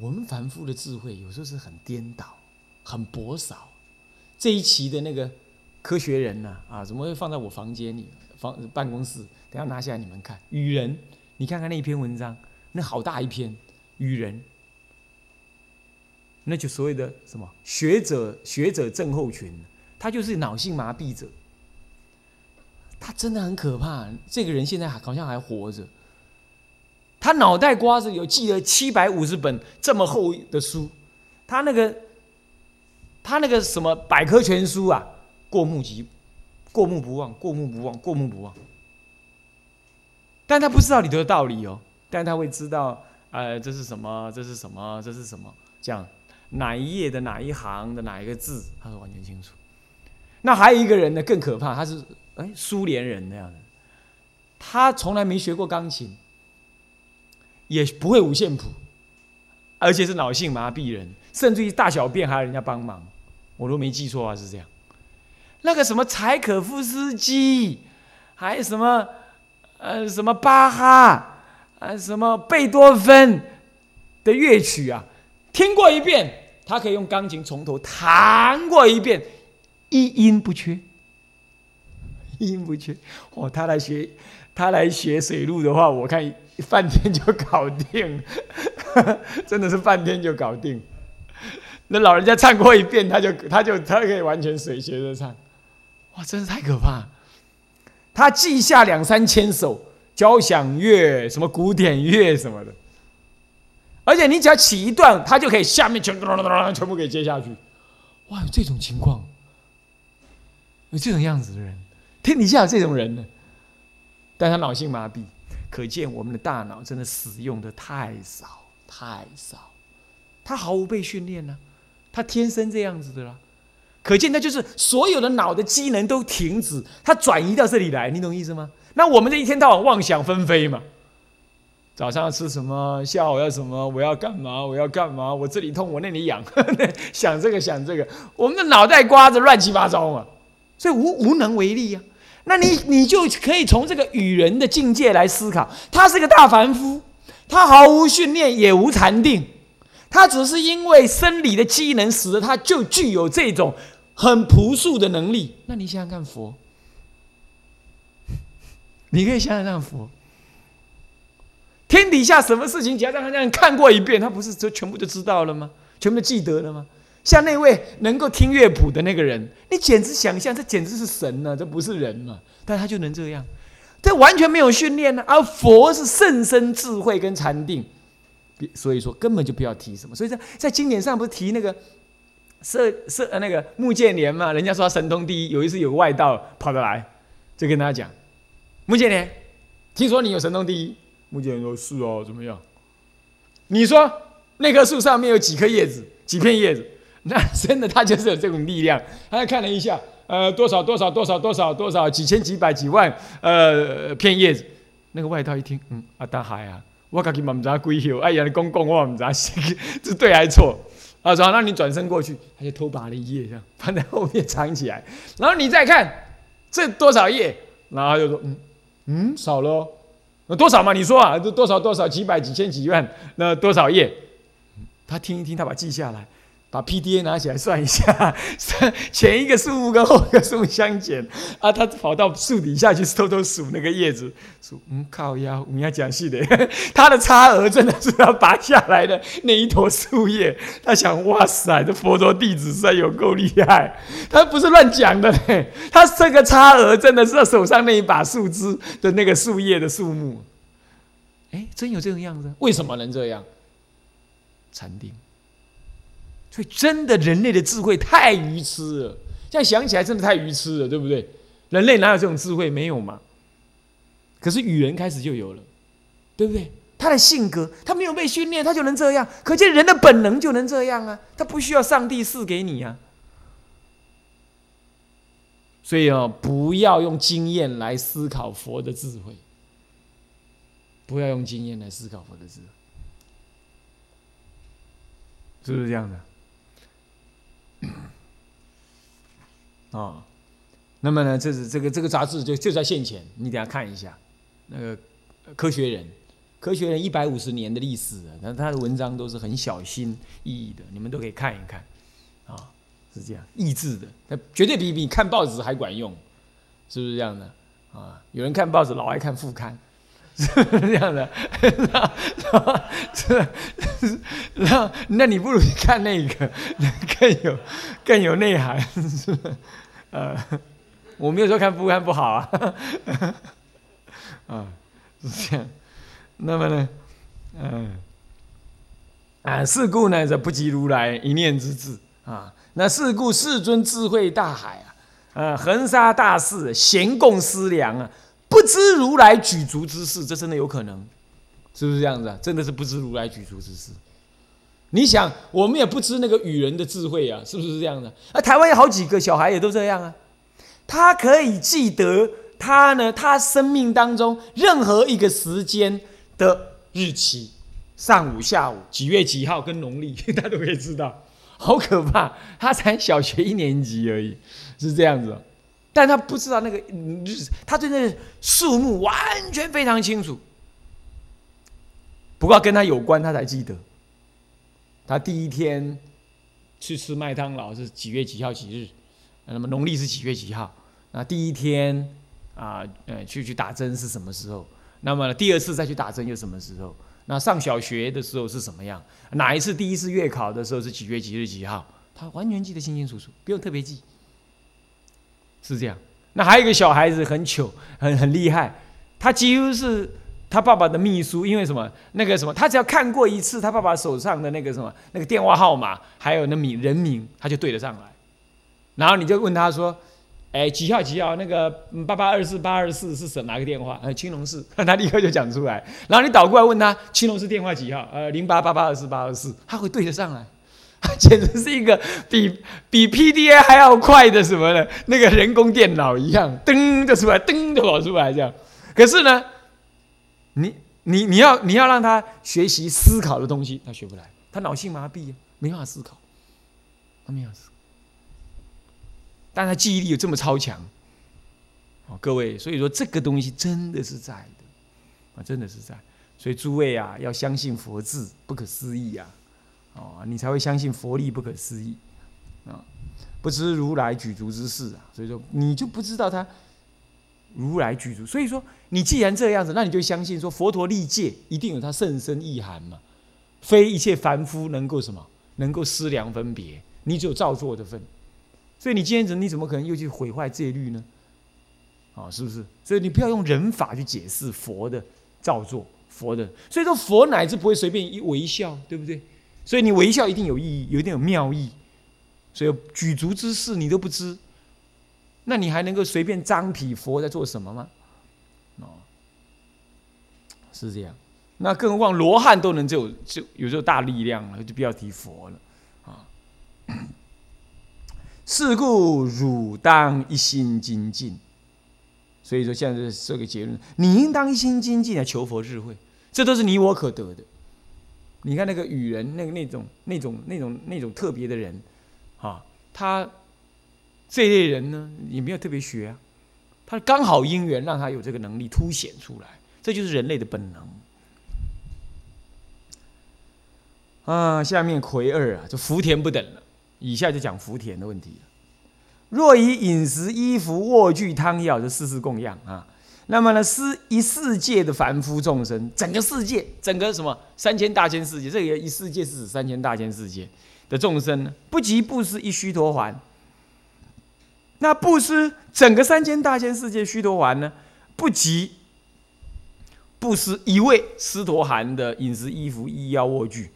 我们凡夫的智慧有时候是很颠倒、很薄少。这一期的那个科学人呢、啊，怎么会放在我房间里、房办公室？等下拿下来你们看。雨人，你看看那一篇文章，那好大一篇。雨人，那就所谓的什么学者学者症候群，他就是脑性麻痹者。他真的很可怕。这个人现在还好像还活着。他脑袋瓜子有记了七百五十本这么厚的书，他那个他那个什么百科全书啊，过目即过目不忘，过目不忘，过目不忘。但他不知道里头的道理哦，但他会知道，呃，这是什么？这是什么？这是什么？这样哪一页的哪一行的哪一个字，他会完全清楚。那还有一个人呢，更可怕，他是哎苏联人那样的，他从来没学过钢琴。也不会五线谱，而且是脑性麻痹人，甚至于大小便还要人家帮忙，我都没记错啊，是这样。那个什么柴可夫斯基，还有什么呃什么巴哈，呃什么贝多芬的乐曲啊，听过一遍，他可以用钢琴从头弹过一遍，一音不缺，一音不缺。哦，他来学，他来学水路的话，我看。半天就搞定，真的是半天就搞定。那老人家唱过一遍，他就他就他可以完全随学着唱，哇，真是太可怕！他记下两三千首交响乐、什么古典乐什么的，而且你只要起一段，他就可以下面全全部给接下去。哇，有这种情况，有这种样子的人，天底下有这种人呢，但他脑性麻痹。可见我们的大脑真的使用的太少太少，他毫无被训练呢，他天生这样子的啦。可见他就是所有的脑的机能都停止，他转移到这里来，你懂意思吗？那我们这一天到晚妄想纷飞嘛，早上要吃什么，下午要什么，我要干嘛，我要干嘛，我这里痛，我那里痒，想这个想这个，我们的脑袋瓜子乱七八糟嘛，所以无无能为力呀。那你你就可以从这个与人的境界来思考，他是个大凡夫，他毫无训练，也无禅定，他只是因为生理的机能使得他就具有这种很朴素的能力。那你想想看佛，你可以想想看佛，天底下什么事情只要让他这样看过一遍，他不是就全部就知道了吗？全部都记得了吗？像那位能够听乐谱的那个人，你简直想象，这简直是神呢，这不是人嘛？但他就能这样，这完全没有训练呢。而佛是甚深智慧跟禅定，所以说根本就不要提什么。所以在在经典上不是提那个射射那个穆建连嘛？人家说他神通第一，有一次有个外道跑得来，就跟他讲：穆建连，听说你有神通第一。穆建连说：是哦，怎么样？你说那棵树上面有几颗叶子，几片叶子？那真的，他就是有这种力量。他看了一下，呃，多少多少多少多少多少几千几百几万呃片叶子。那个外套一听，嗯，啊，大海啊，我自己嘛唔知鬼晓，哎呀，你公公我唔知是 对还是错。啊，说那你转身过去，他就偷拔了一叶，这样放在后面藏起来。然后你再看这多少叶，然后就说，嗯嗯，少了，那多少嘛？你说啊，这多少多少几百几千几万，那多少叶？他听一听，他把记下来。把 PDA 拿起来算一下，算 前一个数目跟后一个数目相减。啊，他跑到树底下去偷偷数那个叶子，数嗯靠腰，你要讲细的，他的差额真的是要拔下来的那一坨树叶，他想哇塞，这佛陀弟子实在有够厉害，他不是乱讲的。嘞，他这个差额真的是他手上那一把树枝的那个树叶的数目，哎，真有这种样子，为什么能这样？禅定。所以，真的人类的智慧太愚痴了。现在想起来，真的太愚痴了，对不对？人类哪有这种智慧？没有嘛。可是语人开始就有了，对不对？他的性格，他没有被训练，他就能这样。可见人的本能就能这样啊，他不需要上帝赐给你啊。所以哦，不要用经验来思考佛的智慧，不要用经验来思考佛的智慧，是不是这样的？啊那么呢，这是这个这个杂志就就在现前，你等下看一下，那个科学人科学人一百五十年的历史，那他的文章都是很小心翼翼的，你们都可以看一看，啊，是这样，意志的，他绝对比比看报纸还管用，是不是这样的？啊，有人看报纸老爱看副刊，是是这样的？是，那那你不如看那个 更有更有内涵，是是？呃，我没有说看不看不好啊，啊，是这样。那么呢，嗯，啊，是故呢，则不及如来一念之智啊。那是故世尊智慧大海啊，呃，恒沙大士咸共思量啊，不知如来举足之事，这真的有可能，是不是这样子啊？真的是不知如来举足之事。你想，我们也不知那个与人的智慧啊，是不是这样的？啊，台湾有好几个小孩也都这样啊，他可以记得他呢，他生命当中任何一个时间。的日期，上午、下午，几月几号跟农历，他都可以知道，好可怕！他才小学一年级而已，是这样子，但他不知道那个日子，他对那个数目完全非常清楚。不过跟他有关，他才记得。他第一天去吃麦当劳是几月几号几日？那么农历是几月几号？那第一天啊，呃，去去打针是什么时候？那么第二次再去打针又什么时候？那上小学的时候是什么样？哪一次第一次月考的时候是几月几日几号？他完全记得清清楚楚，不用特别记，是这样。那还有一个小孩子很糗，很很厉害，他几乎是他爸爸的秘书，因为什么？那个什么，他只要看过一次他爸爸手上的那个什么那个电话号码，还有那名人名，他就对得上来。然后你就问他说。哎，几号几号？那个八八二四八二四是什哪个电话？呃，青龙寺，他立刻就讲出来。然后你倒过来问他，青龙寺电话几号？呃，零八八八二四八二四，他会对得上来。他 简直是一个比比 PDA 还要快的什么呢？那个人工电脑一样，噔就出来，噔就跑出来这样。可是呢，你你你要你要让他学习思考的东西，他学不来，他脑性麻痹，没办法思考，他没有思。但他记忆力有这么超强，哦，各位，所以说这个东西真的是在的，啊，真的是在，所以诸位啊，要相信佛智不可思议啊，哦，你才会相信佛力不可思议，啊，不知如来举足之事啊，所以说你就不知道他如来举足，所以说你既然这样子，那你就相信说佛陀立戒一定有他甚深意涵嘛，非一切凡夫能够什么能够思量分别，你只有照做的份。所以你今天人你怎么可能又去毁坏戒律呢？啊，是不是？所以你不要用人法去解释佛的造作，佛的。所以说佛乃至不会随便一微笑，对不对？所以你微笑一定有意义，有一定有妙意。所以举足之事你都不知，那你还能够随便张皮佛在做什么吗？哦，是这样。那更何况罗汉都能就就有这大力量了，就不要提佛了啊。是故汝当一心精进，所以说现在这个结论，你应当一心精进来求佛智慧，这都是你我可得的。你看那个雨人，那个那种那种那种那种特别的人，啊，他这类人呢，也没有特别学啊，他刚好因缘让他有这个能力凸显出来，这就是人类的本能。啊，下面魁二啊，就福田不等了。以下就讲福田的问题了。若以饮食、衣服、卧具、汤药这四事供养啊，那么呢，是一世界的凡夫众生，整个世界，整个什么三千大千世界，这个一世界是指三千大千世界的众生呢，不及布施一须陀环。那布施整个三千大千世界须陀环呢，不及布施一位斯陀含的饮食、衣服、医药、卧具。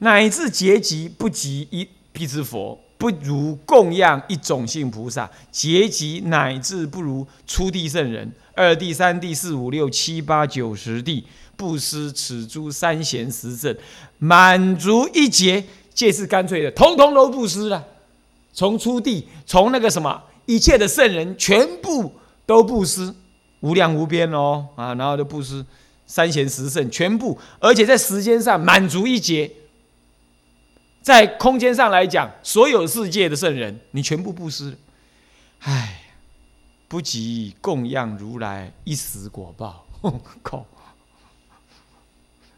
乃至结集不及一辟支佛，不如供养一种性菩萨；结集乃至不如初地圣人。二地、三地、四五六七八九十地，不施此诸三贤十正，满足一劫，皆是干脆的，通通都不施了。从初地，从那个什么一切的圣人，全部都不施，无量无边哦啊！然后就不施三贤十圣，全部，而且在时间上满足一劫。在空间上来讲，所有世界的圣人，你全部布施，唉，不及供养如来一时果报。靠，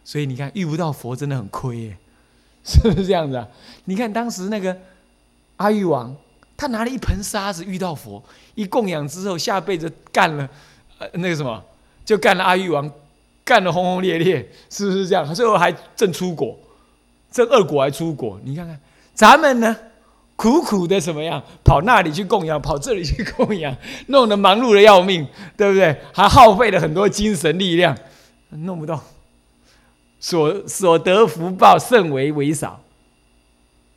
所以你看遇不到佛真的很亏耶，是不是这样子啊？你看当时那个阿育王，他拿了一盆沙子遇到佛，一供养之后，下辈子干了呃那个什么，就干了阿育王，干的轰轰烈烈，是不是这样？最后还正出国，这恶果还出国，你看看咱们呢？苦苦的怎么样？跑那里去供养，跑这里去供养，弄得忙碌的要命，对不对？还耗费了很多精神力量，弄不到，所所得福报甚为微少。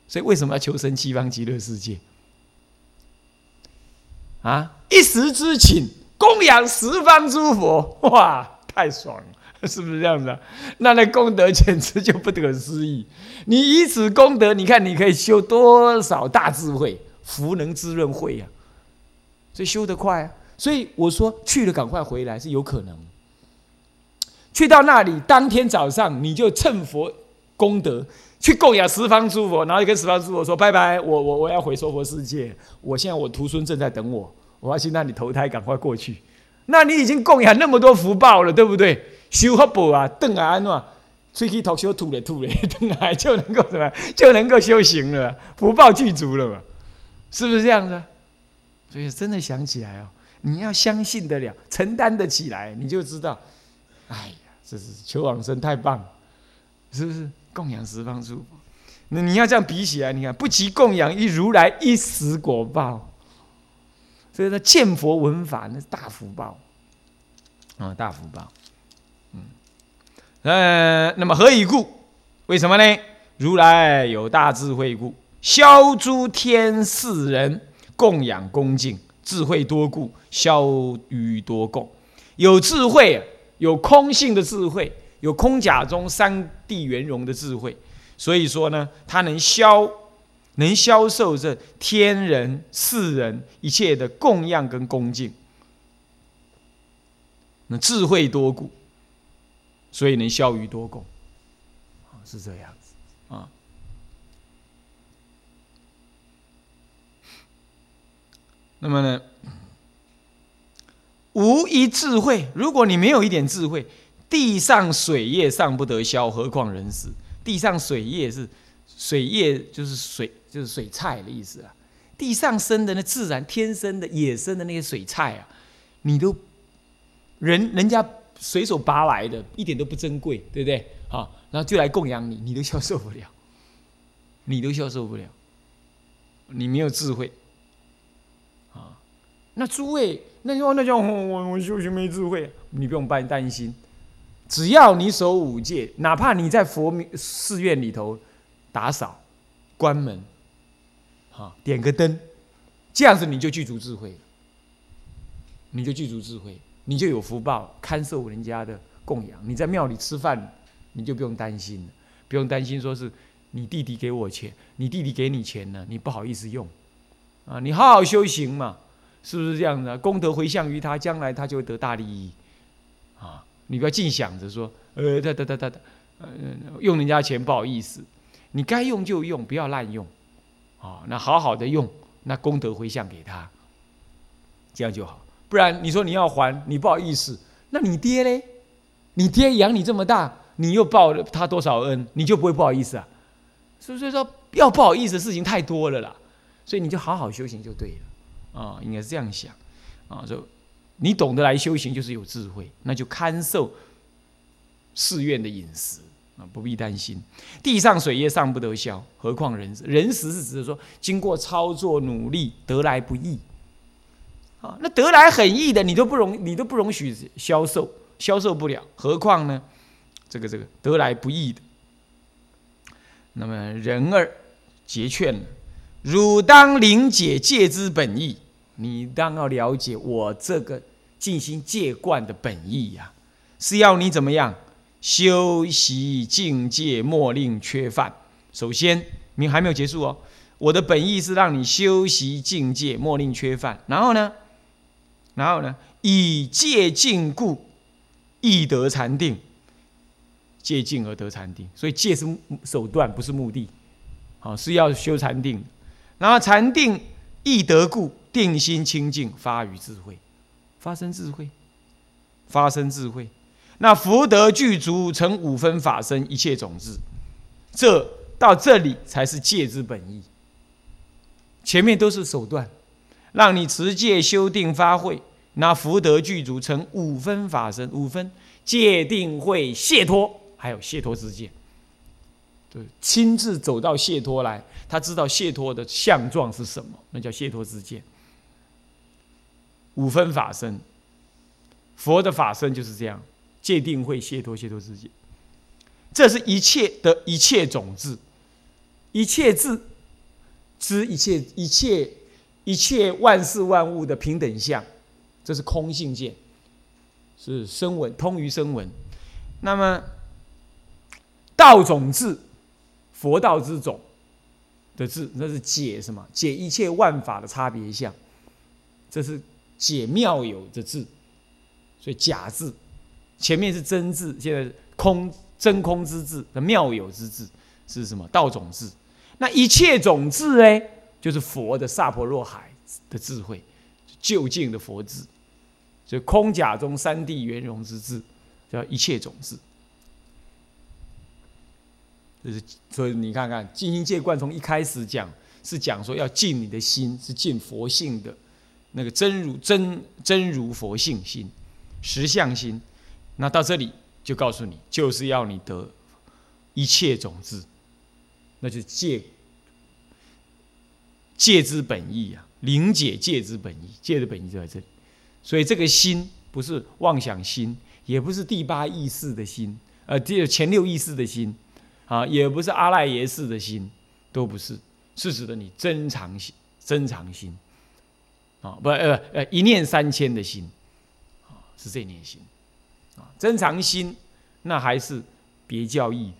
所以为什么要求生西方极乐世界？啊，一时之请，供养十方诸佛，哇，太爽了！是不是这样子啊？那那功德简直就不可思议。你以此功德，你看你可以修多少大智慧，福能滋润慧呀。所以修得快啊。所以我说去了赶快回来是有可能。去到那里当天早上，你就趁佛功德去供养十方诸佛，然后就跟十方诸佛说拜拜，我我我要回娑婆世界，我现在我徒孙正在等我，我要去那里投胎，赶快过去。那你已经供养那么多福报了，对不对？修福报啊，等啊安怎？吹气头修吐嘞吐嘞，等来就能够什么？就能够修行了，福报具足了嘛？是不是这样子？所以真的想起来哦，你要相信得了，承担得起来，你就知道，哎呀，这是求往生太棒，是不是？供养十方诸佛，那你要这样比起来，你看不及供养一如来一时果报，所以说见佛闻法那是大福报啊，大福报。呃，那么何以故？为什么呢？如来有大智慧故，消诸天世人供养恭敬，智慧多故，消于多供。有智慧，有空性的智慧，有空假中三地圆融的智慧。所以说呢，它能消，能消受这天人世人一切的供养跟恭敬。那智慧多故。所以能消于多功，啊，是这样子啊。那么呢，无一智慧，如果你没有一点智慧，地上水液尚不得消，何况人死？地上水液是水液，就是水，就是水菜的意思啊。地上生的那自然天生的野生的那些水菜啊，你都人人家。随手拔来的，一点都不珍贵，对不对？好，然后就来供养你，你都消受不了，你都消受不了，你没有智慧啊！那诸位，那叫那叫我我修行没智慧，你不用担担心，只要你守五戒，哪怕你在佛寺院里头打扫、关门，好点个灯，这样子你就具足智慧，你就具足智慧。你就有福报，看受人家的供养。你在庙里吃饭，你就不用担心了，不用担心说是你弟弟给我钱，你弟弟给你钱呢，你不好意思用，啊，你好好修行嘛，是不是这样的？功德回向于他，将来他就会得大利益，啊，你不要净想着说，呃，他他他他，呃，用人家钱不好意思，你该用就用，不要滥用，啊，那好好的用，那功德回向给他，这样就好。不然你说你要还，你不好意思，那你爹嘞？你爹养你这么大，你又报了他多少恩，你就不会不好意思啊？所以说要不好意思的事情太多了啦，所以你就好好修行就对了啊，应该是这样想啊。就你懂得来修行，就是有智慧，那就堪受寺院的饮食啊，不必担心。地上水液尚不得消，何况人人食是指的说，经过操作努力得来不易。那得来很易的，你都不容，你都不容许销售，销售不了，何况呢？这个这个得来不易的。那么人儿结劝，汝当领解戒之本意，你当要了解我这个进行戒观的本意呀，是要你怎么样修习境界，莫令缺犯。首先，你还没有结束哦，我的本意是让你修习境界，莫令缺犯。然后呢？然后呢？以戒禁故，易得禅定。戒禁而得禅定，所以戒是手段，不是目的。好，是要修禅定。然后禅定易得故，定心清净，发于智慧，发生智慧，发生智慧。那福德具足，成五分法身，一切种子。这到这里才是戒之本意。前面都是手段，让你持戒修定发慧，那福德具足，成五分法身，五分戒定慧解脱，还有解脱之见。对，亲自走到解脱来，他知道解脱的相状是什么，那叫解脱之见。五分法身，佛的法身就是这样，戒定慧解脱解脱之见，这是一切的一切种子，一切智知一切一切一切万事万物的平等相，这是空性见，是声闻通于声闻。那么道种智，佛道之种的智，那是解什么？解一切万法的差别相，这是。解妙有的字，所以假字前面是真字，现在空真空之字的妙有之字是什么？道种字。那一切种子哎，就是佛的萨婆若海的智慧，究竟的佛智，所以空假中三谛圆融之智，叫一切种子。就是所以你看看，净心戒观从一开始讲是讲说要尽你的心，是尽佛性的。那个真如真真如佛性心，实相心，那到这里就告诉你，就是要你得一切种子，那就是戒戒之本意啊，灵解戒之本意，戒的本意就在这里。所以这个心不是妄想心，也不是第八意识的心，呃，第前六意识的心，啊，也不是阿赖耶识的心，都不是，是指的你真常心，真常心。啊，不，呃，呃，一念三千的心，啊，是这念心，啊，增长心，那还是别教义，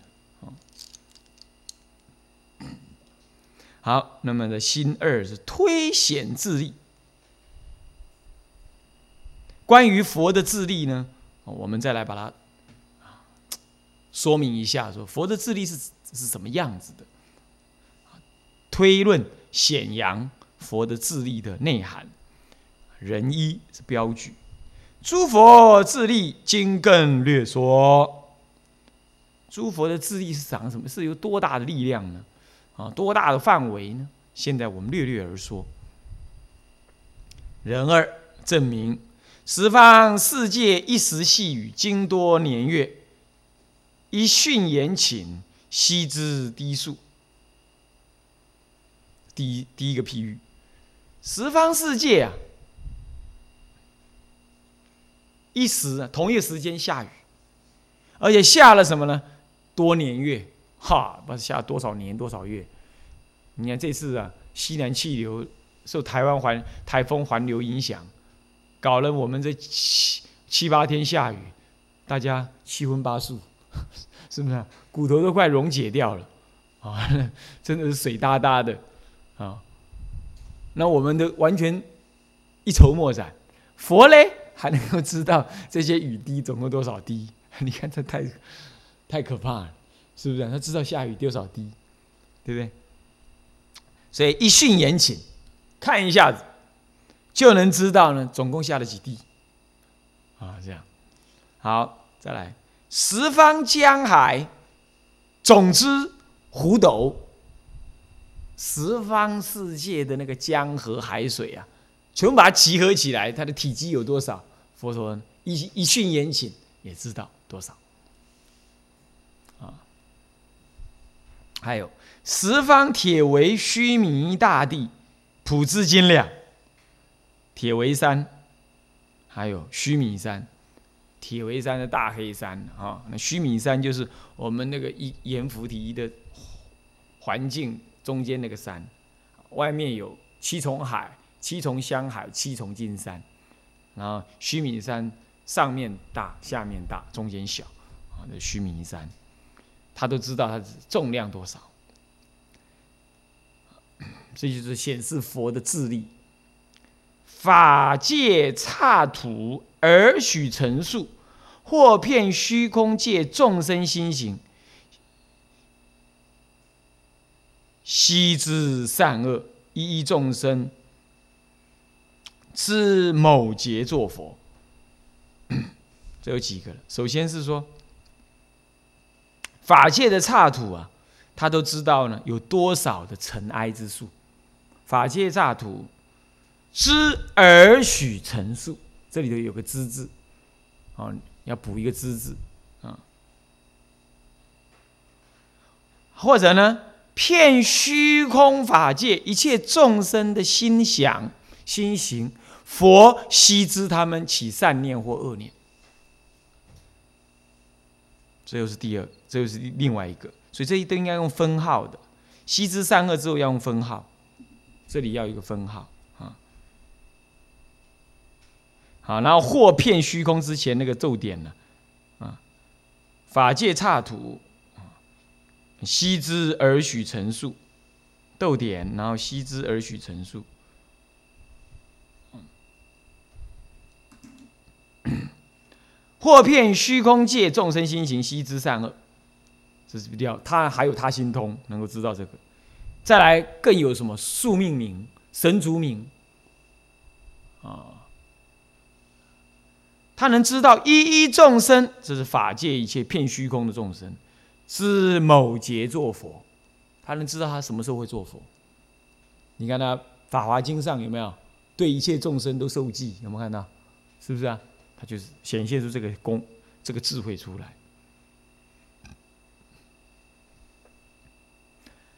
好，那么的心二是推显自力。关于佛的自力呢，我们再来把它说明一下，说佛的自力是是什么样子的，推论显扬。佛的自力的内涵，人一是标举。诸佛自力，经更略说。诸佛的自力是长什么？是有多大的力量呢？啊，多大的范围呢？现在我们略略而说。人二证明十方世界一时细雨，经多年月，一训言请，悉知低数。第一第一个譬喻。十方世界啊，一时，同一时间下雨，而且下了什么呢？多年月，哈，不是下多少年多少月。你看这次啊，西南气流受台湾环台风环流影响，搞了我们这七七八天下雨，大家七荤八素，是不是？骨头都快溶解掉了啊！真的是水哒哒的啊。那我们都完全一筹莫展，佛嘞还能够知道这些雨滴总共多少滴？你看这太太可怕了，是不是？他知道下雨多少滴，对不对？所以一训言请，看一下子就能知道呢，总共下了几滴啊？这样好，再来十方江海，总之湖斗。十方世界的那个江河海水啊，全部把它集合起来，它的体积有多少？佛说一一训言请也知道多少啊。还有十方铁围须弥大地，普之斤两，铁围山，还有须弥山，铁围山的大黑山啊，那须弥山就是我们那个一阎浮提的环境。中间那个山，外面有七重海、七重香海、七重金山，然后须弥山上面大、下面大、中间小，啊，那须弥山，他都知道它重量多少，这就是显示佛的智力。法界刹土而许成数，或骗虚空界众生心行。悉知善恶，一一众生，知某劫作佛。这有几个。首先是说，法界的刹土啊，他都知道呢有多少的尘埃之数。法界刹土知而许陈数，这里头有个知字，哦，要补一个知字啊。或者呢，骗虚空法界一切众生的心想、心行，佛悉知他们起善念或恶念。这又是第二，这又是另外一个，所以这一都应该用分号的。悉知善恶之后要用分号，这里要一个分号啊。好，然后或骗虚空之前那个咒点呢，啊，法界刹土。悉之而许陈述，逗点，然后悉之而许陈述。或骗虚空界众生心行，悉知善恶，这是比较。他还有他心通，能够知道这个。再来更有什么宿命名、神族名啊？他能知道一一众生，这是法界一切骗虚空的众生。知某劫做佛，他能知道他什么时候会做佛。你看他《法华经》上有没有对一切众生都受记？有没有看到？是不是啊？他就是显现出这个功、这个智慧出来。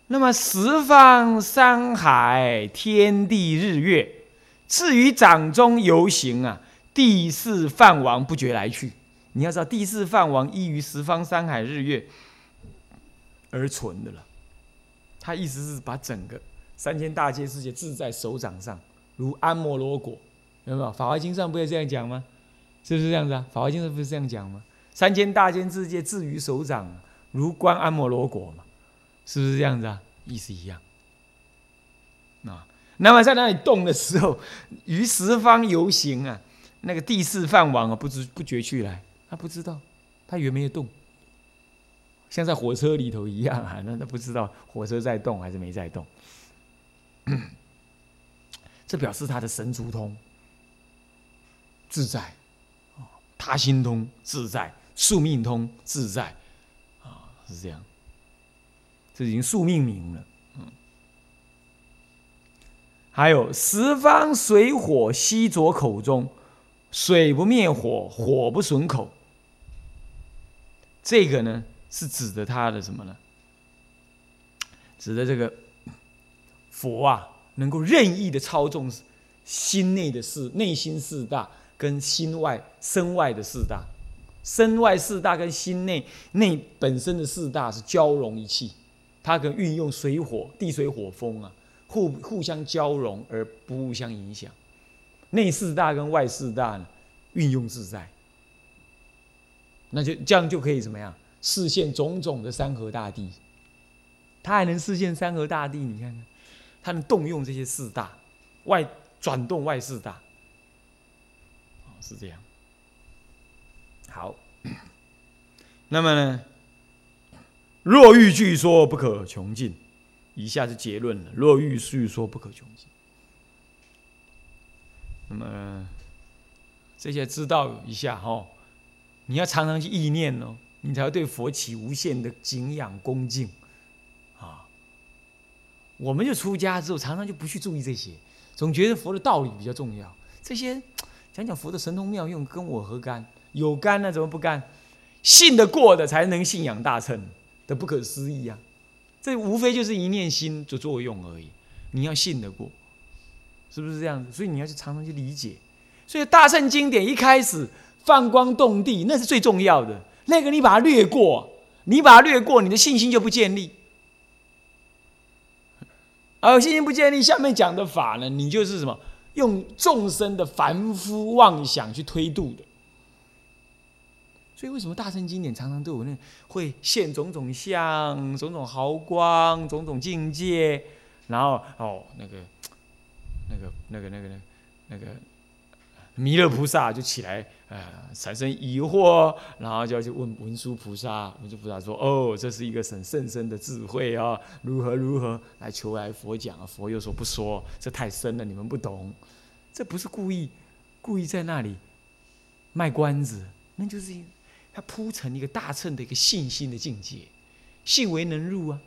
那么十方山海、天地日月，至于掌中游行啊，地四梵王不觉来去。你要知道，地四梵王依于十方山海日月。而存的了，他意思是把整个三千大千世界置在手掌上，如安摩罗果，有没有？法华经上不也这样讲吗？是不是这样子啊？法华经上不是这样讲吗？三千大千世界置于手掌，如观安摩罗果嘛，是不是这样子啊？意思一样。啊，那么在那里动的时候，于十方游行啊，那个地势梵王啊，不知不觉去来，他不知道，他以为没有动。像在火车里头一样啊，那他不知道火车在动还是没在动。这表示他的神足通自在，他心通自在，宿命通自在，啊，是这样。这已经宿命明了，嗯。还有十方水火悉着口中，水不灭火，火不损口。这个呢？是指的他的什么呢？指的这个佛啊，能够任意的操纵心内的四内心四大跟心外身外的四大，身外四大跟心内内本身的四大是交融一气，它可运用水火地水火风啊，互互相交融而不互相影响，内四大跟外四大呢运用自在，那就这样就可以怎么样？视现种种的山河大地，他还能视现山河大地，你看看，他能动用这些四大，外转动外四大，是这样。好，那么呢，若欲据说不可穷尽，以下是结论了。若欲据说不可穷尽，那么这些知道一下哈，你要常常去意念哦。你才会对佛起无限的敬仰恭敬，啊！我们就出家之后，常常就不去注意这些，总觉得佛的道理比较重要。这些讲讲佛的神通妙用，跟我何干？有干呢？怎么不干？信得过的才能信仰大乘的不可思议啊！这无非就是一念心的作用而已。你要信得过，是不是这样子？所以你要去常常去理解。所以大圣经典一开始放光动地，那是最重要的。那个你把它略过，你把它略过，你的信心就不建立。而信心不建立，下面讲的法呢，你就是什么？用众生的凡夫妄想去推度的。所以为什么大圣经典常常对我那会现种种相、种种毫光、种种境界，然后哦那个那个那个那个那个。弥勒菩萨就起来，呃，产生疑惑，然后就要去问文殊菩萨。文殊菩萨说：“哦，这是一个很甚深的智慧啊，如何如何来求来佛讲啊？”佛又说：“不说，这太深了，你们不懂。这不是故意，故意在那里卖关子，那就是他铺成一个大乘的一个信心的境界，信为能入啊。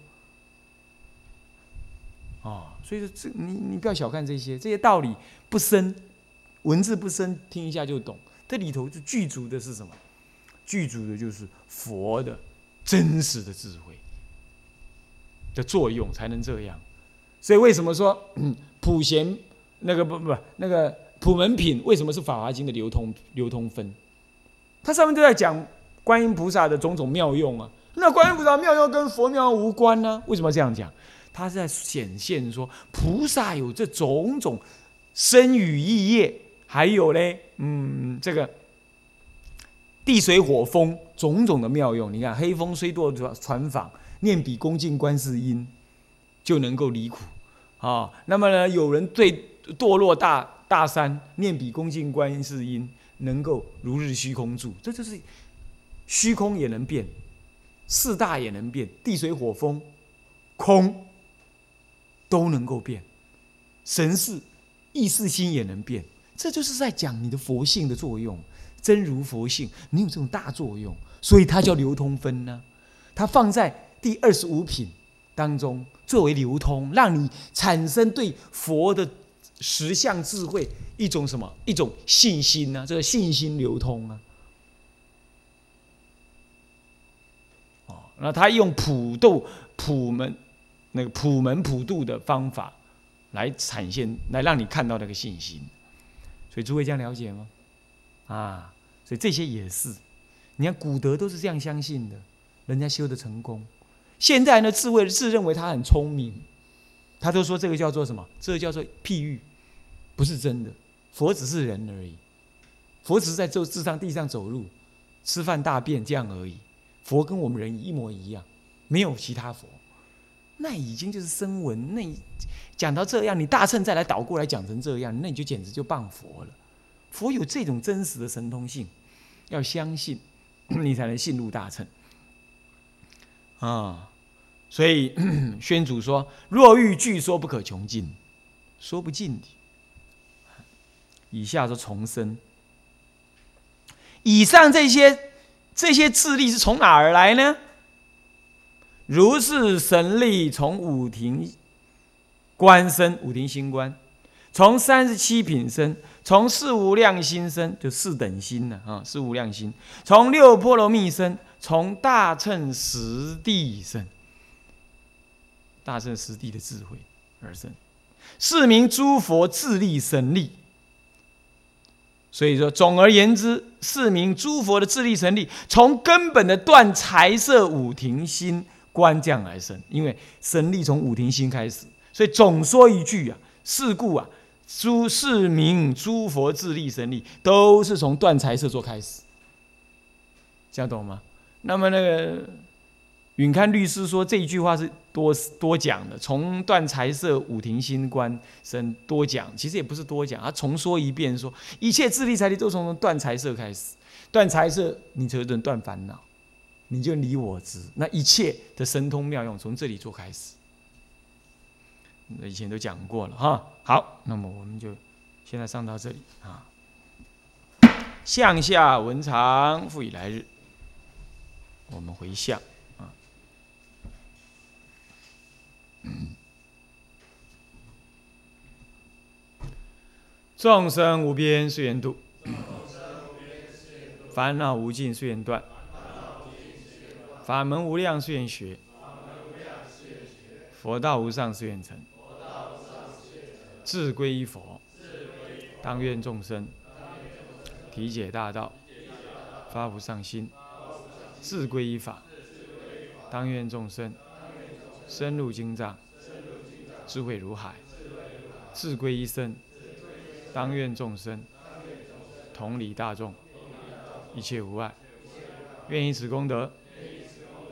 哦，所以说这你你不要小看这些这些道理不深，文字不深，听一下就懂。这里头就具足的是什么？具足的就是佛的真实的智慧的作用，才能这样。所以为什么说 普贤那个不不那个普门品为什么是《法华经》的流通流通分？它上面都在讲观音菩萨的种种妙用啊。那观音菩萨妙用跟佛妙用无关呢？为什么这样讲？它是在显现说菩萨有这种种身语意业，还有嘞，嗯，这个地水火风种种的妙用。你看，黑风虽堕船舫，念彼恭敬观世音，就能够离苦啊。那么呢，有人对堕落大大山，念彼恭敬观世音，能够如日虚空住。这就是虚空也能变，四大也能变，地水火风空。都能够变，神识、意识心也能变，这就是在讲你的佛性的作用。真如佛性，你有这种大作用，所以它叫流通分呢。它放在第二十五品当中，作为流通，让你产生对佛的实相智慧一种什么一种信心呢？这个信心流通啊。哦，那他用普度普门。那个普门普度的方法，来展现，来让你看到那个信心。所以诸位这样了解吗？啊，所以这些也是，你看古德都是这样相信的，人家修的成功。现在呢，智慧自认为他很聪明，他都说这个叫做什么？这个叫做譬喻，不是真的。佛只是人而已，佛只是在走地上地上走路、吃饭、大便这样而已。佛跟我们人一模一样，没有其他佛。那已经就是声闻，那讲到这样，你大乘再来倒过来讲成这样，那你就简直就谤佛了。佛有这种真实的神通性，要相信，你才能信入大乘。啊，所以 宣主说：“若欲据说不可穷尽，说不尽的。”以下说重生。以上这些这些智力是从哪儿来呢？如是神力从五庭观生，五庭心观；从三十七品生，从四无量心生，就四等心了啊！四无量心，从六波罗蜜生，从大乘实地生，大乘实地的智慧而生。是名诸佛自力神力。所以说，总而言之，是名诸佛的自力神力，从根本的断财色五庭心。观降而生，因为神力从五庭心开始，所以总说一句啊，是故啊，诸世名诸佛智力神力，都是从断财色做开始，这样懂吗？那么那个允堪律师说这一句话是多多讲的，从断财色五庭心观生多讲，其实也不是多讲，他重说一遍，说一切智力财力都从断财色开始，断财色你就能断烦恼。你就离我知，那一切的神通妙用从这里做开始。那以前都讲过了哈。好，那么我们就现在上到这里啊。向下文长复以来日，我们回向啊。众生无边誓愿度，烦恼无尽誓愿断。法门无量誓愿学，佛道无上誓愿成。志归一佛，当愿众生。体解大道，发无上心；志归一法，当愿众生。深入经藏，智慧如海；志归一生，当愿众生。同理大众，一切无碍。愿以此功德。